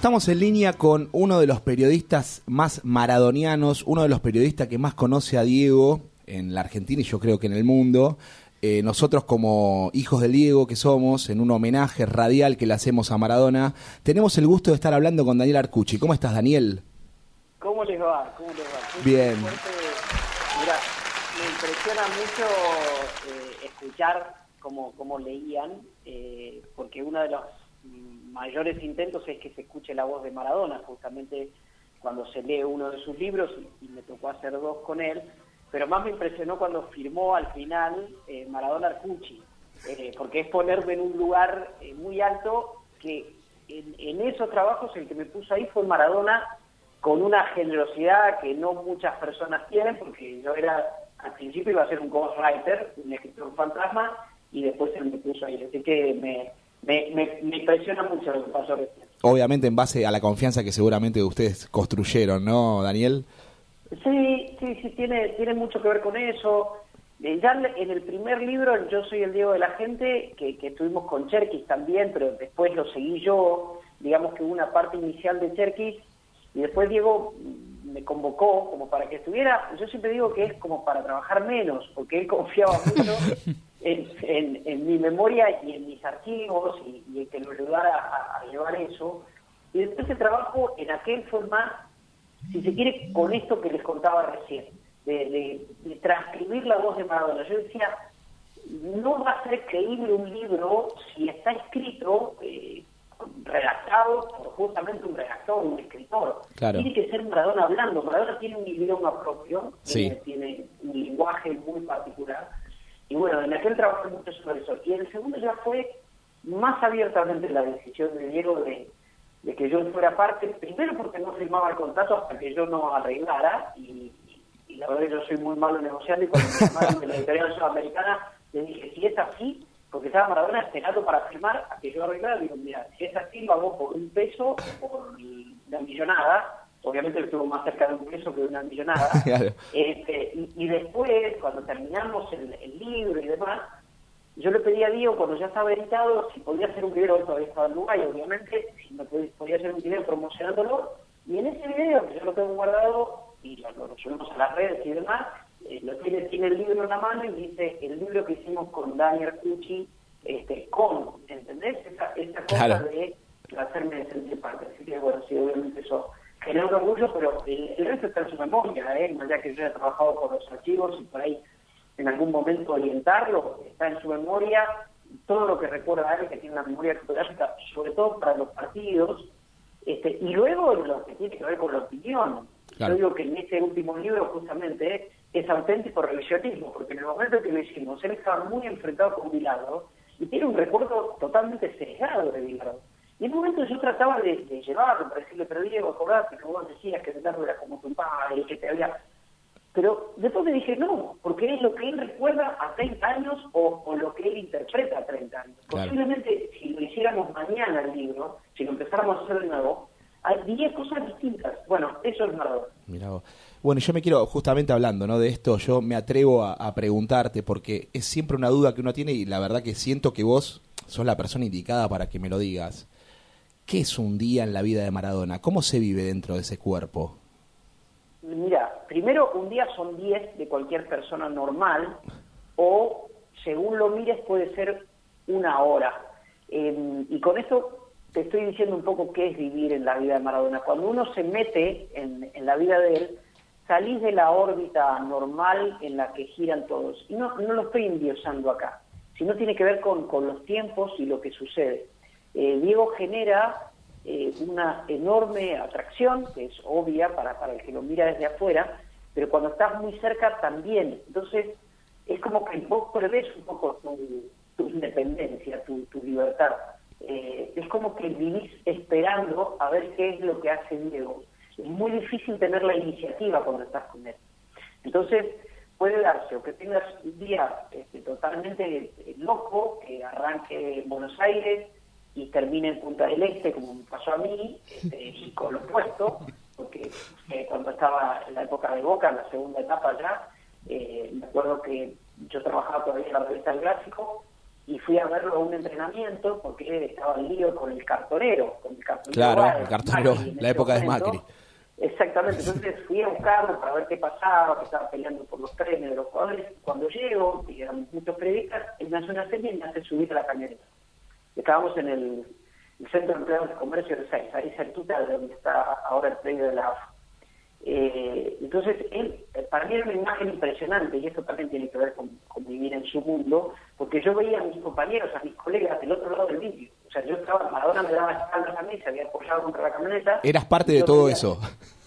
Estamos en línea con uno de los periodistas más maradonianos, uno de los periodistas que más conoce a Diego en la Argentina y yo creo que en el mundo. Eh, nosotros como hijos de Diego que somos, en un homenaje radial que le hacemos a Maradona, tenemos el gusto de estar hablando con Daniel Arcucci. ¿Cómo estás, Daniel? ¿Cómo les va? ¿Cómo les va? Bien. Mira, me impresiona mucho eh, escuchar cómo, cómo leían, eh, porque uno de los mayores intentos es que se escuche la voz de Maradona, justamente cuando se lee uno de sus libros, y, me tocó hacer dos con él, pero más me impresionó cuando firmó al final eh, Maradona Arcucci, eh, porque es ponerme en un lugar eh, muy alto que en, en, esos trabajos el que me puso ahí fue Maradona con una generosidad que no muchas personas tienen, porque yo era, al principio iba a ser un ghostwriter, un escritor fantasma, y después él me puso ahí, así que me, me, me, impresiona mucho lo que pasó Obviamente en base a la confianza que seguramente ustedes construyeron, ¿no, Daniel? Sí, sí, sí, tiene, tiene mucho que ver con eso. Eh, ya en el primer libro, Yo soy el Diego de la gente, que, que estuvimos con Cherkis también, pero después lo seguí yo, digamos que hubo una parte inicial de Cherkis, y después Diego me convocó como para que estuviera, yo siempre digo que es como para trabajar menos, porque él confiaba mucho en, en, mi memoria y en mis archivos y, y que lo ayudara a, llevar eso. Y después el trabajo en aquel fue más, si se quiere, con esto que les contaba recién, de, de, transcribir la voz de Maradona. Yo decía, no va a ser creíble un libro si está escrito, eh, redactado por justamente un redactor, un escritor. Tiene que ser Maradona hablando. Maradona tiene un idioma propio, tiene un lenguaje muy particular y bueno, en aquel trabajo mucho sobre eso. Y el segundo ya fue más abiertamente la decisión de Diego de, que yo fuera parte, primero porque no firmaba el contrato hasta que yo no arreglara, y, la verdad yo soy muy malo negociando, y cuando me llamaron de la editorial sudamericana, le dije, si es así, porque estaba Maradona esperando para firmar a que yo arreglara, digo, mira, si es así, lo hago por un peso, por la millonada, obviamente estuvo más cerca de un peso que de una millonada. este, y, después, cuando terminamos el, libro y demás, yo le pedí a Diego, cuando ya estaba editado, si podía hacer un video, él todavía estaba en Uruguay, obviamente, si me podía, hacer un video promocionándolo, y en ese video, que yo lo tengo guardado, y lo, subimos a las redes y demás, eh, lo tiene, tiene el libro en la mano y dice, el libro que hicimos con Daniel Cucci, este, con, ¿entendés? Esa, esa cosa de hacerme sentir parte. Así que, bueno, sí, obviamente eso genera orgullo, pero el, resto está en su memoria, ¿eh? ya que yo he trabajado con los archivos y por ahí en algún momento orientarlo, está en su memoria todo lo que recuerda a él, que tiene una memoria fotográfica, sobre todo para los partidos, este, y luego lo que tiene que ver con la opinión. Yo digo que en este último libro justamente es auténtico revisionismo, porque en el momento que lo hicimos, él estaba muy enfrentado con Bilardo y tiene un recuerdo totalmente sesgado de Bilardo. Y en un momento yo trataba de, llevarlo para decirle, pero Diego, acordate que vos decías que Leonardo era como tu padre, que te había... Pero después me dije, no, porque es lo que él recuerda a 30 años o, lo que él interpreta a 30 años. Posiblemente si lo hiciéramos mañana el libro, si lo empezáramos a hacer de nuevo, hay 10 cosas distintas. Bueno, eso es Maradona. Mira Bueno, yo me quiero, justamente hablando ¿no? de esto, yo me atrevo a, a, preguntarte, porque es siempre una duda que uno tiene y la verdad que siento que vos sos la persona indicada para que me lo digas. ¿Qué es un día en la vida de Maradona? ¿Cómo se vive dentro de ese cuerpo? Mira, primero un día son 10 de cualquier persona normal o según lo mires puede ser una hora. Em, y con esto te estoy diciendo un poco qué es vivir en la vida de Maradona. Cuando uno se mete en, la vida de él, salís de la órbita normal en la que giran todos. Y no, no lo estoy endiosando acá, sino tiene que ver con, con los tiempos y lo que sucede. Eh, Diego genera eh, una enorme atracción, que es obvia para, para el que lo mira desde afuera, pero cuando estás muy cerca también. Entonces, es como que vos perdés un poco tu, independencia, tu, libertad. Eh, es como que vivís esperando a ver qué es lo que hace Diego. Es muy difícil tener la iniciativa cuando estás con él. Entonces, puede darse o que tengas un día este, totalmente loco, que arranque en Buenos Aires, y termine en Punta del Este, como me pasó a mí, este, y con lo opuesto, porque eh, cuando estaba en la época de Boca, en la segunda etapa ya, eh, me acuerdo que yo trabajaba todavía en la revista del Gráfico, y fui a verlo a un entrenamiento porque estaba en lío con el cartonero, con el cartonero. Claro, el cartonero, la época de Macri. Exactamente, entonces fui a buscarlo para ver qué pasaba, que estaba peleando por los premios de los jugadores. Cuando llego, y eran muchos periodistas, él me hace una serie y me hace subir a la camioneta. Estábamos en el, Centro de Empleados de Comercio de Seis, ahí cerquita de donde está ahora el predio de la AFA. Eh, entonces, él, eh, para mí era una imagen impresionante, y esto también tiene que ver con, vivir en su mundo, porque yo veía a mis compañeros, a mis colegas del otro lado del vídeo. O sea, yo estaba, Maradona me daba espaldas a mí, se había apoyado contra la camioneta. Eras parte de todo eso.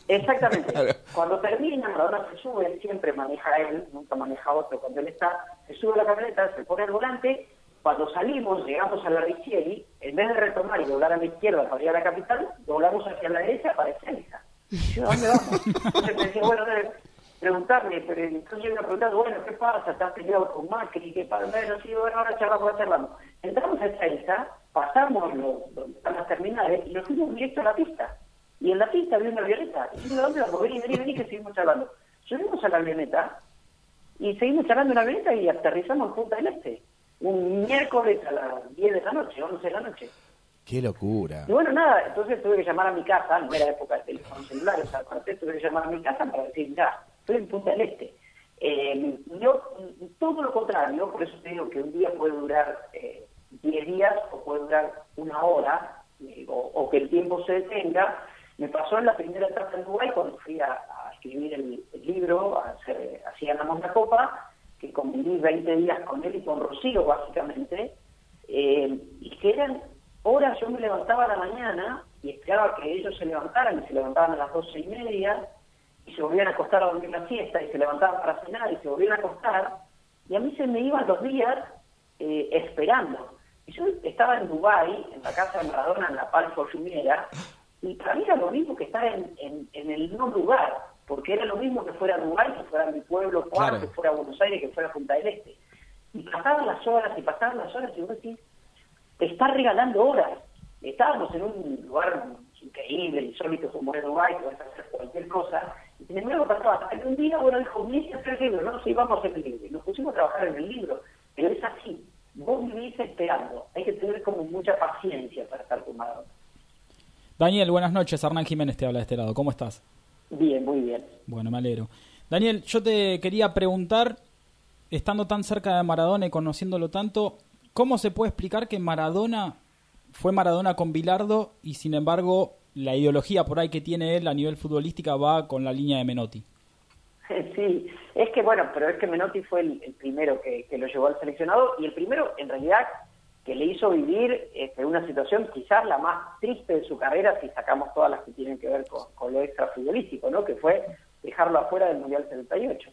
Exactamente. Cuando termina, Maradona se sube, siempre maneja él, nunca maneja otro cuando él está, se sube a la camioneta, se pone el volante, cuando salimos, llegamos a la Riccieri, en vez de retomar y doblar a la izquierda para ir a la capital, doblamos hacia la derecha para Ezeiza. Yo, ¿dónde vamos? Entonces me decía, bueno, preguntarme, pero entonces yo me preguntado, bueno, ¿qué pasa? ¿Estás peleado con Macri? ¿Qué pasa? Bueno, sí, bueno, ahora charlamos, charlamos. Entramos a Ezeiza, pasamos donde están las terminales y nos fuimos directo a la pista. Y en la pista había una avioneta. Y yo, ¿dónde vamos? Vení, vení, vení, que seguimos charlando. Subimos a la avioneta y seguimos charlando en la avioneta y aterrizamos en Punta del Este. Un miércoles a las 10 de la noche, 11 de la noche. Qué locura. Y bueno, nada, entonces tuve que llamar a mi casa, no era época de teléfono celular, o sea, aparte tuve que llamar a mi casa para decir, ya, estoy en Punta del Este. Eh, yo, todo lo contrario, por eso te digo que un día puede durar eh, 10 días o puede durar una hora, eh, o, que el tiempo se detenga. Me pasó en la primera etapa en Dubái cuando fui a, escribir el, libro, a hacer, así ganamos la copa, conviví 20 días con él y con Rocío, básicamente, eh, y que eran horas, yo me levantaba a la mañana y esperaba que ellos se levantaran, y se levantaban a las doce y media, y se volvían a acostar a dormir la siesta, y se levantaban para cenar, y se volvían a acostar, y a mí se me iban los días eh, esperando. Y yo estaba en Dubái, en la casa de Maradona, en la Pal Formera, y para mí era lo mismo que estar en, en, el no lugar, porque era lo mismo que fuera Dubái, que fuera mi pueblo, que fuera Buenos Aires, que fuera Punta del Este. Y pasaban las horas y pasaban las horas y vos decís, te está regalando horas. Estábamos en un lugar increíble, insólito como es Dubái, puedes hacer cualquier cosa. Y sin embargo pasaba hasta que un día, bueno, dijo, mira, el libro, no, sí, vamos a hacer el libro. Y nos pusimos a trabajar en el libro. Pero es así, vos vivís esperando. Hay que tener como mucha paciencia para estar con Daniel, buenas noches. Hernán Jiménez te habla de este lado. ¿Cómo estás? Bien, muy bien. Bueno, me alegro. Daniel, yo te quería preguntar, estando tan cerca de Maradona y conociéndolo tanto, ¿cómo se puede explicar que Maradona fue Maradona con Bilardo y sin embargo la ideología por ahí que tiene él a nivel futbolística va con la línea de Menotti? Sí, es que bueno, pero es que Menotti fue el, primero que, lo llevó al seleccionado y el primero en realidad que le hizo vivir este, una situación quizás la más triste de su carrera si sacamos todas las que tienen que ver con, lo extrafutbolístico, ¿no? Que fue dejarlo afuera del Mundial 78.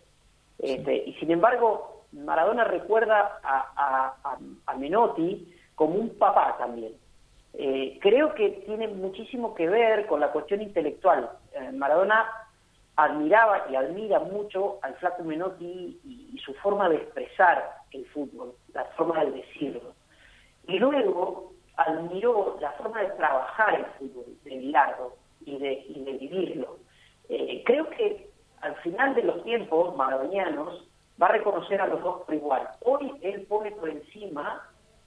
Este, y sin embargo, Maradona recuerda a, Menotti como un papá también. Eh, creo que tiene muchísimo que ver con la cuestión intelectual. Eh, Maradona admiraba y admira mucho al flaco Menotti y, su forma de expresar el fútbol, la forma de decirlo. Y luego admiró la forma de trabajar el fútbol de Bilardo y de, vivirlo. Eh, creo que al final de los tiempos maradonianos va a reconocer a los dos por igual. Hoy él pone por encima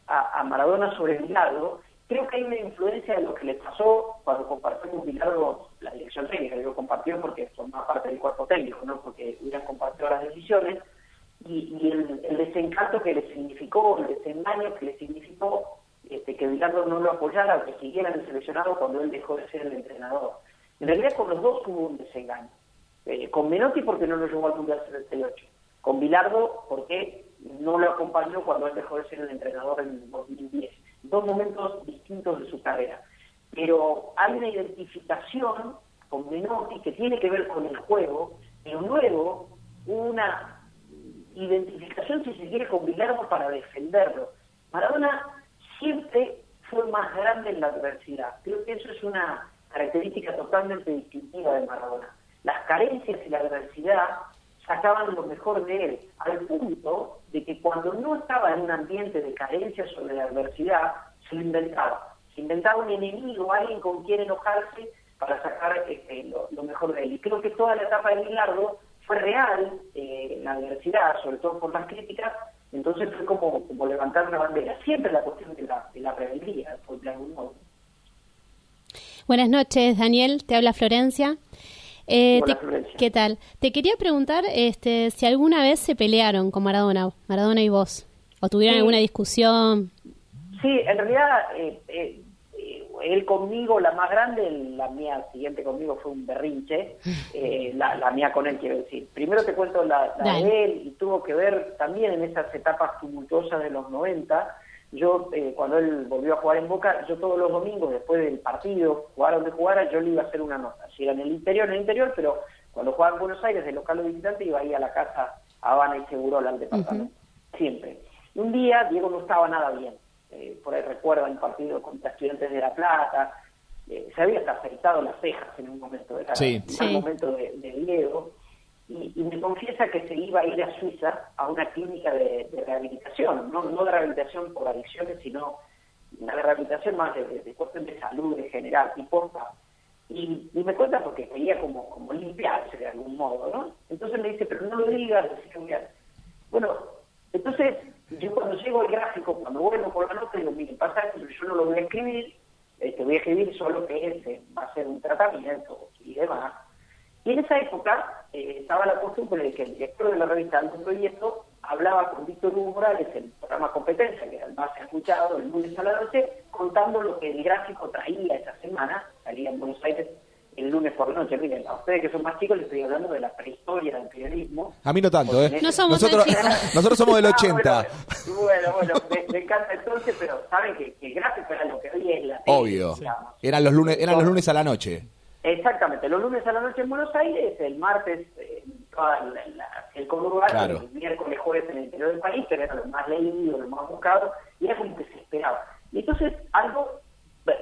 a, Maradona sobre Bilardo creo que hay una influencia de lo que le pasó cuando compartió con Bilardo la dirección técnica. Digo compartió porque forma parte del cuerpo técnico, no porque hubieran compartido las decisiones. Y, el, desencanto que le significó, el desengaño que le significó este, que Bilardo no lo apoyara, que siguiera en el seleccionado cuando él dejó de ser el entrenador. En realidad con los dos hubo un desengaño. Eh, con Menotti porque no lo llevó al Mundial 78. Con Bilardo porque no lo acompañó cuando él dejó de ser el entrenador en 2010 dos momentos distintos de su carrera. Pero hay una identificación con Menotti que tiene que ver con el juego, pero luego una identificación, si se quiere, con Bilardo para defenderlo. Maradona siempre fue más grande en la adversidad. Creo que eso es una característica totalmente distintiva de Maradona. Las carencias y la adversidad sacaban lo mejor de él, al punto de que cuando no estaba en un ambiente de carencias o de adversidad, se lo inventaba. Se inventaba un enemigo, alguien con quien enojarse para sacar este, lo, mejor de él. Y creo que toda la etapa de Milardo fue real, eh, la adversidad, sobre todo por las críticas, Entonces fue como, como levantar una bandera. Siempre la cuestión de la, de la rebeldía, por de algún modo. Buenas noches, Daniel. Te habla Florencia. Eh, Hola, Florencia. ¿Qué tal? Te quería preguntar este, si alguna vez se pelearon con Maradona, Maradona y vos, o tuvieron alguna discusión. Sí, en realidad eh, eh, él conmigo, la más grande, la mía siguiente conmigo fue un berrinche, eh, la, la, mía con él quiero decir. Primero te cuento la, de él y tuvo que ver también en esas etapas tumultuosas de los 90. Yo, eh, cuando él volvió a jugar en Boca, yo todos los domingos, después del partido, jugar donde jugara, yo le iba a hacer una nota. Si era en el interior, en el interior, pero cuando jugaba en Buenos Aires, de local o visitante, iba ahí a la casa Habana y Segurola, al departamento. Siempre. un día, Diego no estaba nada bien eh, por ahí recuerda un partido contra estudiantes de La Plata, eh, se había hasta afeitado las cejas en un momento, era un momento de, Diego, y, me confiesa que se iba a ir a Suiza a una clínica de, rehabilitación, ¿no? no de rehabilitación por adicciones, sino una rehabilitación más de, de, cuestión de salud en general, y porfa. Y, me cuenta porque quería como, como limpiarse de algún modo, ¿no? Entonces me dice, pero no lo digas, bueno, entonces yo cuando llego al gráfico, cuando vuelvo por la nota, digo, mire, pasa esto, yo no lo voy a escribir, este, voy a escribir solo que ese va a ser un tratamiento y demás. Y en esa época eh, estaba la costumbre de que el director de la revista Alto Proyecto hablaba con Víctor Hugo Morales, el programa Competencia, que era el más escuchado el lunes a la noche, contando lo que el gráfico traía esa semana, salía en Buenos Aires el lunes por la noche. Miren, a ustedes que son más chicos les estoy hablando de la prehistoria del periodismo. A mí no tanto, ¿eh? No somos nosotros, nosotros somos del 80. Ah, bueno, bueno, me, encanta entonces, pero saben que, gráfico era lo que hoy es la Obvio. Eran los lunes, eran los lunes a la noche. Exactamente, los lunes a la noche en Buenos Aires, el martes eh, el conurbano, el miércoles, jueves en el interior del país, pero era lo más leído, lo más buscado, y era como que se esperaba. Y entonces algo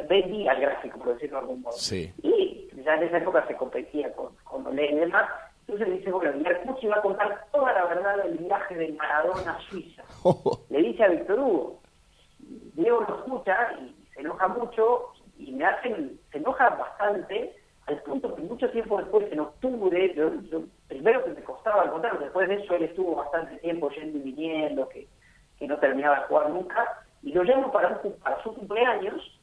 vendía el gráfico, por decirlo de algún modo. Sí. Y ya en esa época se competía con, con Olé y demás. Entonces dice, bueno, Mercucci va a contar toda la verdad del viaje de Maradona a Suiza. Le dice a Víctor Hugo. Diego lo escucha y se enoja mucho y me hacen, se enoja bastante al punto que mucho tiempo después, en octubre, yo, primero que me costaba contar, después de eso él estuvo bastante tiempo yendo y viniendo, que, que no terminaba de jugar nunca, y lo llamo para, para su cumpleaños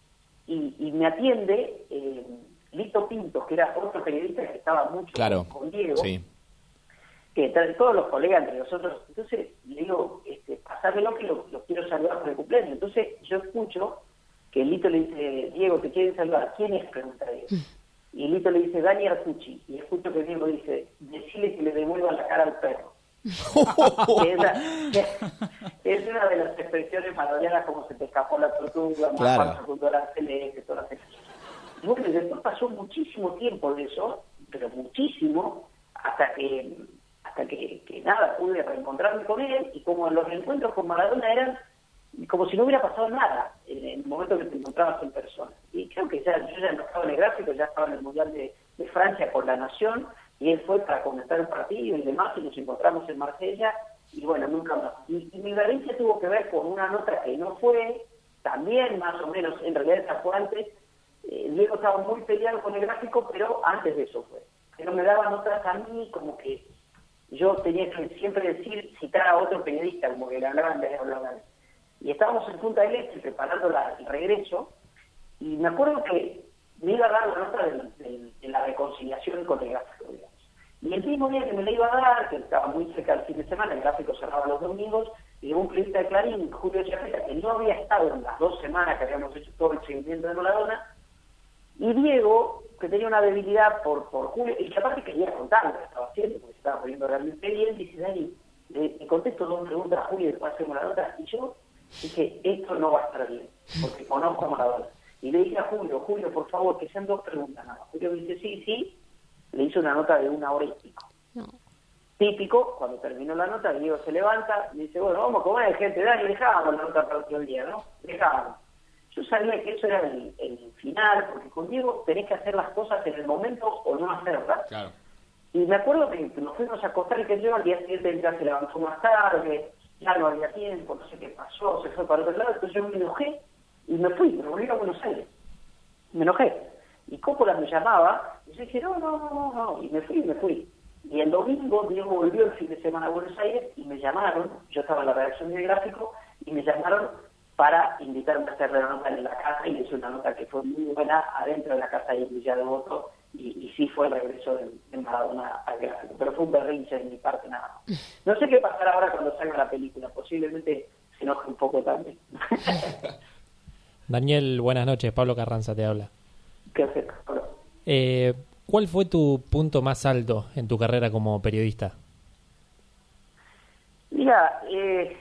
y, me atiende eh, Lito Pinto, que era otro periodista que estaba mucho con Diego, sí. que todos los colegas entre nosotros, entonces le digo, este, pasármelo que lo, quiero saludar por el cumpleaños. Entonces yo escucho que Lito le dice, Diego, te quieren saludar. ¿Quién es? Pregunta Diego. Y Lito le dice, Dani Artucci. Y escucho que Diego dice, decirle que le devuelva la cara al perro. es, una de las expresiones maravillosas como se te escapó la tortuga, claro. todas las Bueno, después pasó muchísimo tiempo de eso, pero muchísimo, hasta que hasta que, nada, pude reencontrarme con él y como los reencuentros con Maradona eran como si no hubiera pasado nada en el momento que te encontrabas en persona. Y creo que ya yo ya no estaba en el gráfico, ya estaba en el Mundial de, de Francia por la Nación y él fue para comentar el partido y demás, y nos encontramos en Marsella, y bueno, nunca más. Y, mi violencia tuvo que ver con una nota que no fue, también más o menos, en realidad esa fue antes, eh, Diego estaba muy peleado con el gráfico, pero antes de eso fue. Pero me daba notas a mí como que yo tenía que siempre decir, citar a otro periodista, como que le hablaban de hablaban. Y estábamos en Punta del Este preparando la, el regreso, y me acuerdo que me iba a dar la nota de, la reconciliación con el gráfico, Y el mismo día que me la iba a dar, que estaba muy cerca del fin de semana, el gráfico cerraba los domingos, y un periodista de Clarín, Julio Chapeta, que no había estado en las dos semanas que habíamos hecho todo el seguimiento de Maradona, y Diego, que tenía una debilidad por, por Julio, y que aparte quería contar lo que estaba haciendo, porque se estaba poniendo realmente bien, dice, Dani, le, contesto dos preguntas a Julio y después hacemos la y yo dije, esto no va a estar bien, porque conozco a Maradona. Y le dije a Julio, Julio, por favor, que sean dos preguntas nada Julio dice, sí, sí. Le hice una nota de una hora y pico. Típico, cuando terminó la nota, Diego se levanta y dice, bueno, vamos a comer, gente, Dani, dejábamos la nota para otro día, ¿no? Dejábamos. Yo sabía que eso era el, final, porque con Diego tenés que hacer las cosas en el momento o no hacerlas. Claro. Y me acuerdo que nos fuimos a acostar y que yo al día siguiente ya se levantó más tarde, ya no había tiempo, no sé qué pasó, se fue para otro lado, entonces yo me enojé y me fui, me volví a Buenos Aires. Me enojé. Y Coppola me llamaba, y yo dije, no, no, no, no, y me fui, me fui. Y el domingo Diego volvió el fin de semana a Buenos Aires y me llamaron, yo estaba en la redacción de gráfico, y me llamaron para invitarme a hacer la nota en la casa y es una nota que fue muy buena adentro de la casa de Villa de Voto y, y, sí fue el regreso de, de Maradona al gráfico, pero fue un berrinche de mi parte nada más. No sé qué pasará ahora cuando salga la película, posiblemente se enoje un poco también. Daniel, buenas noches, Pablo Carranza te habla. ¿Qué haces, Pablo? Eh, ¿Cuál fue tu punto más alto en tu carrera como periodista? Mira, eh,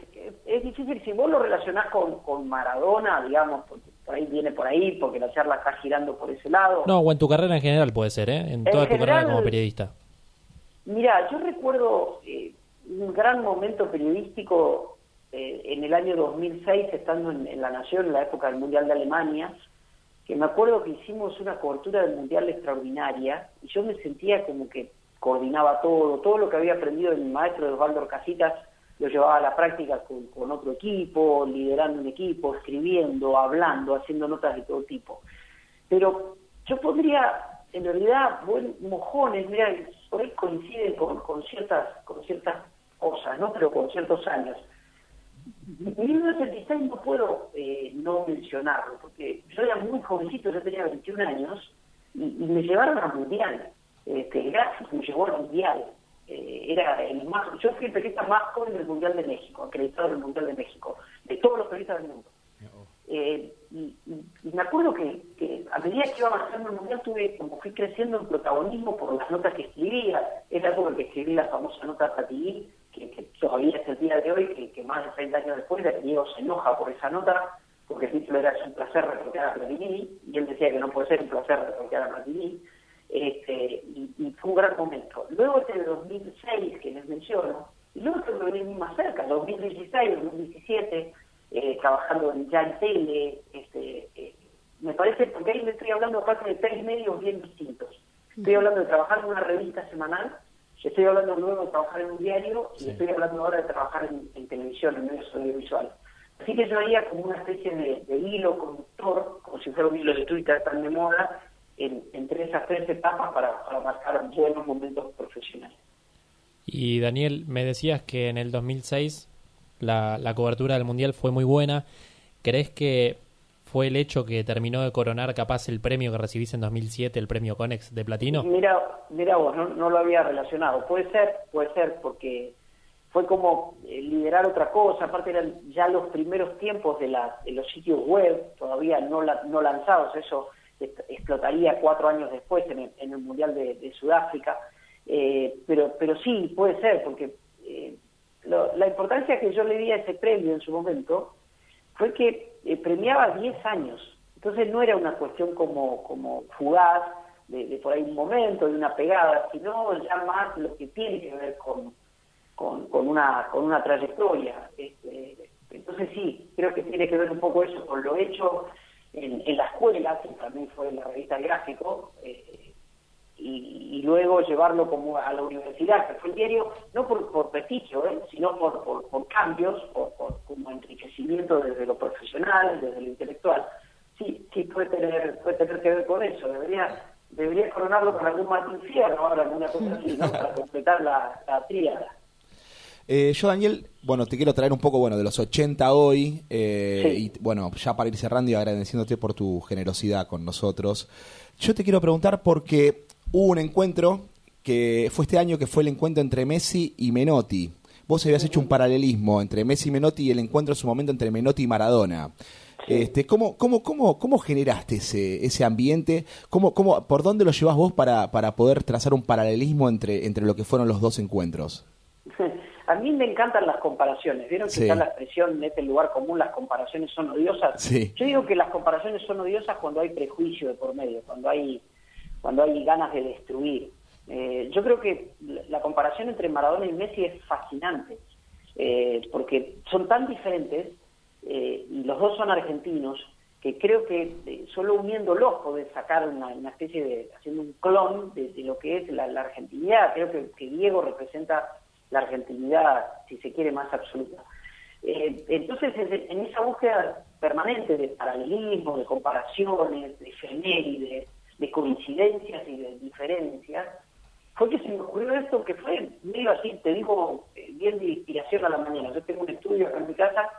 es difícil, si vos lo relacionás con, con Maradona, digamos, porque por ahí viene por ahí, porque la charla está girando por ese lado. No, o en tu carrera en general puede ser, ¿eh? En toda En tu carrera como periodista. Mira, yo recuerdo eh, un gran momento periodístico eh, en el año 2006, estando en, La Nación, en la época del Mundial de Alemania, que me acuerdo que hicimos una cobertura del Mundial extraordinaria y yo me sentía como que coordinaba todo, todo lo que había aprendido de mi maestro Osvaldo Casitas lo llevaba a la práctica con, con otro equipo, liderando un equipo, escribiendo, hablando, haciendo notas de todo tipo. Pero yo podría, en realidad, buen mojones, mira, por ahí coinciden con, con ciertas con ciertas cosas, ¿no? Pero con ciertos años. 1986 no puedo eh, no mencionarlo, porque yo era muy jovencito, yo tenía 21 años, y, me llevaron al Mundial. Este, me llevó al Mundial. Eh, era el más, yo fui el periodista más joven del Mundial de México, acreditado del Mundial de México, de todos los periodistas del mundo. Eh, y, me acuerdo que, que a medida que iba avanzando el mundial tuve como fui creciendo en protagonismo por las notas que escribía es la época que escribí la famosa nota Patillí que, que todavía es el día de hoy que, que más de 30 años después Diego se enoja por esa nota porque el título era Es un placer reportear a Platini y él decía que no puede ser un placer reportear a Platini este, y, y fue un gran momento. Luego este de 2006 que les menciono, y luego que venir más cerca, 2016, 2017, eh, trabajando en ya en tele, este, eh, me parece, porque ahí le estoy hablando aparte de tres medios bien distintos. Estoy hablando de trabajar en una revista semanal, estoy hablando luego de trabajar en un diario y estoy hablando ahora de trabajar en, en televisión, en medios audiovisuales. Así que yo haría como una especie de, de hilo conductor, como si fuera un hilo de Twitter tan de moda, en- entre esas tres etapas para, para marcar buenos momentos profesionales. Y Daniel, me decías que en el 2006 la, la cobertura del Mundial fue muy buena. ¿Crees que fue el hecho que terminó de coronar capaz el premio que recibiste en 2007, el premio Conex de Platino? Mira, mira vos, no, no lo había relacionado. Puede ser, puede ser, porque fue como eh, liderar otra cosa. Aparte eran ya los primeros tiempos de, las- de los sitios web, todavía no, la- no lanzados. Eso explotaría cuatro años después en el, en el Mundial de, de Sudáfrica. Eh, pero, pero sí, puede ser, porque eh, lo- la importancia que yo le di a ese premio en su momento fue que eh, premiaba 10 años. Entonces no era una cuestión como, como fugaz, de, por ahí un momento, de una pegada, sino ya más lo que tiene que ver con, con, una, con una trayectoria. Este, entonces sí, creo que tiene que ver un poco eso con lo hecho en, en la escuela, que también fue en la revista Gráfico, eh, y, y luego llevarlo como a la universidad, que fue el diario, no por, por prestigio, ¿eh? sino por, por, por cambios, por como enriquecimiento desde lo profesional, desde lo intelectual. Sí, sí puede tener, puede tener que ver con eso, debería debería coronarlo con algún Fierro ahora, alguna cosa así, ¿no? Para completar la, la tríada. Eh, yo, Daniel, bueno, te quiero traer un poco, bueno, de los 80 hoy, eh, Sí. y bueno, ya para ir cerrando y agradeciéndote por tu generosidad con nosotros. Yo te quiero preguntar porque hubo un encuentro que fue este año que fue el encuentro entre Messi y Menotti. Vos habías hecho un paralelismo entre Messi y Menotti y el encuentro en su momento entre Menotti y Maradona. Este, ¿cómo, cómo, cómo, ¿Cómo generaste ese, ese ambiente? ¿Cómo, cómo, ¿Por dónde lo llevas vos para, para poder trazar un paralelismo entre, entre lo que fueron los dos encuentros? A mí me encantan las comparaciones. ¿Vieron que Sí. está la expresión en este lugar común, las comparaciones son odiosas? Sí. Yo digo que las comparaciones son odiosas cuando hay prejuicio de por medio, cuando hay, cuando hay ganas de destruir. Eh, yo creo que la comparación entre Maradona y Messi es fascinante, eh, porque son tan diferentes eh, y los dos son argentinos que creo que eh, solo uniéndolos podés sacar una, una especie de, haciendo un clon de, lo que es la, argentinidad. Creo que, Diego representa la argentinidad, si se quiere, más absoluta. Entonces, en, en esa búsqueda permanente de paralelismo, de comparaciones, de efemérides, de coincidencias y de diferencias, fue que se me ocurrió esto que fue medio así, te digo, eh, bien de inspiración a la mañana. Yo tengo un estudio acá en mi casa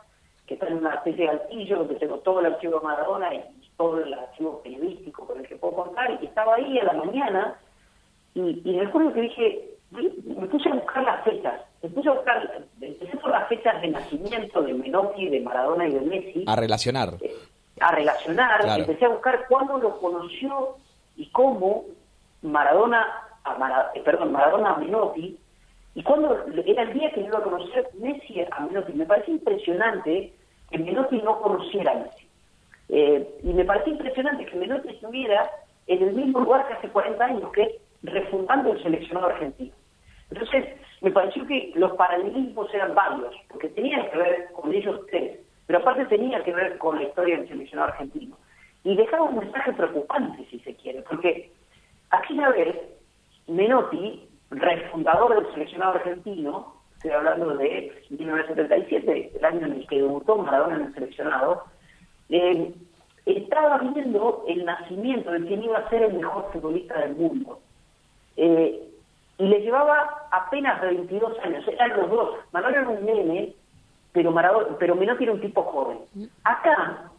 que está en una especie de altillo donde tengo todo el archivo de Maradona y todo el archivo periodístico con el que puedo contar, y estaba ahí a la mañana, y, y recuerdo que dije, me puse a buscar las fechas, me puse a buscar, empecé por las fechas de nacimiento de Menotti, de Maradona y de Messi. A relacionar. Eh, a relacionar, Claro. empecé a buscar cuándo lo conoció y cómo Maradona, eh, perdón, Maradona a Menotti, y cuándo era el día que iba a conocer Messi a Menotti. Me parece impresionante que Menotti no conociera a Messi. Eh, y me parece impresionante que Menotti estuviera en el mismo lugar que hace 40 años, que refundando el seleccionado argentino. Entonces, me pareció que los paralelismos eran varios, porque tenían que ver con ellos tres, pero aparte tenía que ver con la historia del seleccionado argentino. Y dejaba un mensaje preocupante, si se quiere, porque aquella vez Menotti, refundador del seleccionado argentino, estoy hablando de 1977, el año en el que debutó Maradona en el seleccionado, eh, estaba viendo el nacimiento de quien iba a ser el mejor futbolista del mundo. Eh, y le llevaba apenas 22 años, eran los dos. Maradona era un nene, pero, Maradona, pero Menotti era un tipo joven. Acá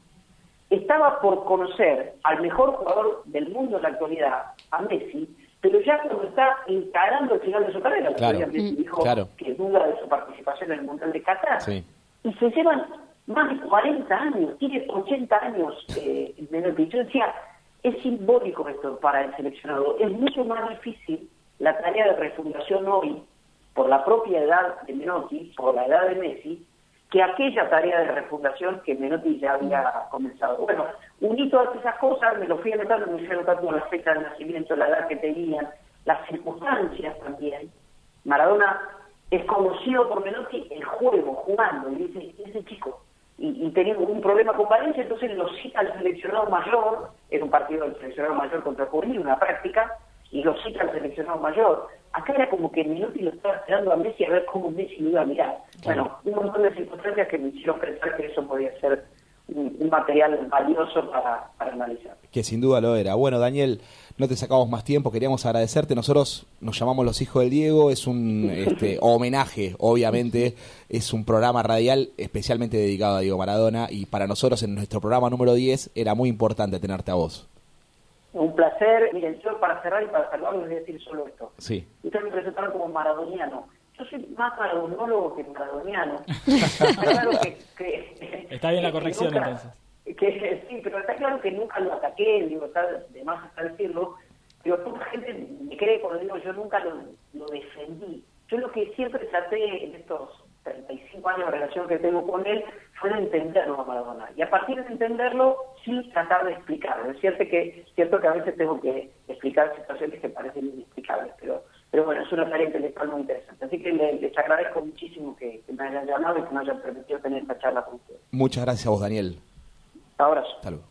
estaba por conocer al mejor jugador del mundo en la actualidad, a Messi, pero ya cuando está encarando el final de su carrera, Claro. Messi dijo Claro. que duda de su participación en el Mundial de Qatar. Sí. Y se llevan más de 40 años, tiene 80 años eh, Menotti. Yo decía, es simbólico esto para el seleccionado. Es mucho más difícil la tarea de refundación hoy, por la propia edad de Menotti, por la edad de Messi, que aquella tarea de refundación que Menotti ya había comenzado. Bueno, uní todas esas cosas, me lo fui anotando, me fui anotando la fecha de nacimiento, la edad que tenían, las circunstancias también. Maradona es conocido por Menotti el juego, jugando, y dice, ese chico, y, y tenía un problema con Valencia, entonces lo cita al seleccionado mayor, era un partido del seleccionado mayor contra Juvenil, una práctica, y lo cita al seleccionado mayor. Acá era como que Menotti lo estaba esperando a Messi a ver cómo Messi lo iba a mirar. Bueno, un montón de circunstancias que me hicieron pensar que eso podía ser un, un material valioso para, para analizar. Que sin duda lo era. Bueno, Daniel, no te sacamos más tiempo, queríamos agradecerte. Nosotros nos llamamos Los Hijos del Diego, es un este, homenaje, obviamente, es un programa radial especialmente dedicado a Diego Maradona y para nosotros en nuestro programa número 10 era muy importante tenerte a vos. Un placer. Miren, yo para cerrar y para salvarlo les voy a decir solo esto. Sí. Ustedes me presentaron como maradoniano. Yo soy más maradonólogo que maradoniano. Está claro que, que- Está bien la que corrección, nunca- entonces. Que, sí, pero está claro que nunca lo ataqué, digo, está de más hasta decirlo. Pero poca gente me cree cuando digo yo nunca lo, lo defendí. Yo lo que siempre traté en estos 35 años de relación que tengo con él fue de entenderlo a Maradona. Y a partir de entenderlo, sí tratar de explicarlo. Es cierto que, cierto que a veces tengo que explicar situaciones que parecen inexplicables, pero, pero bueno, es una tarea intelectual muy interesante. Así que le- les agradezco muchísimo que, que me hayan llamado y que me hayan permitido tener esta charla con ustedes. Muchas gracias a vos, Daniel. Abrazo. Hasta luego.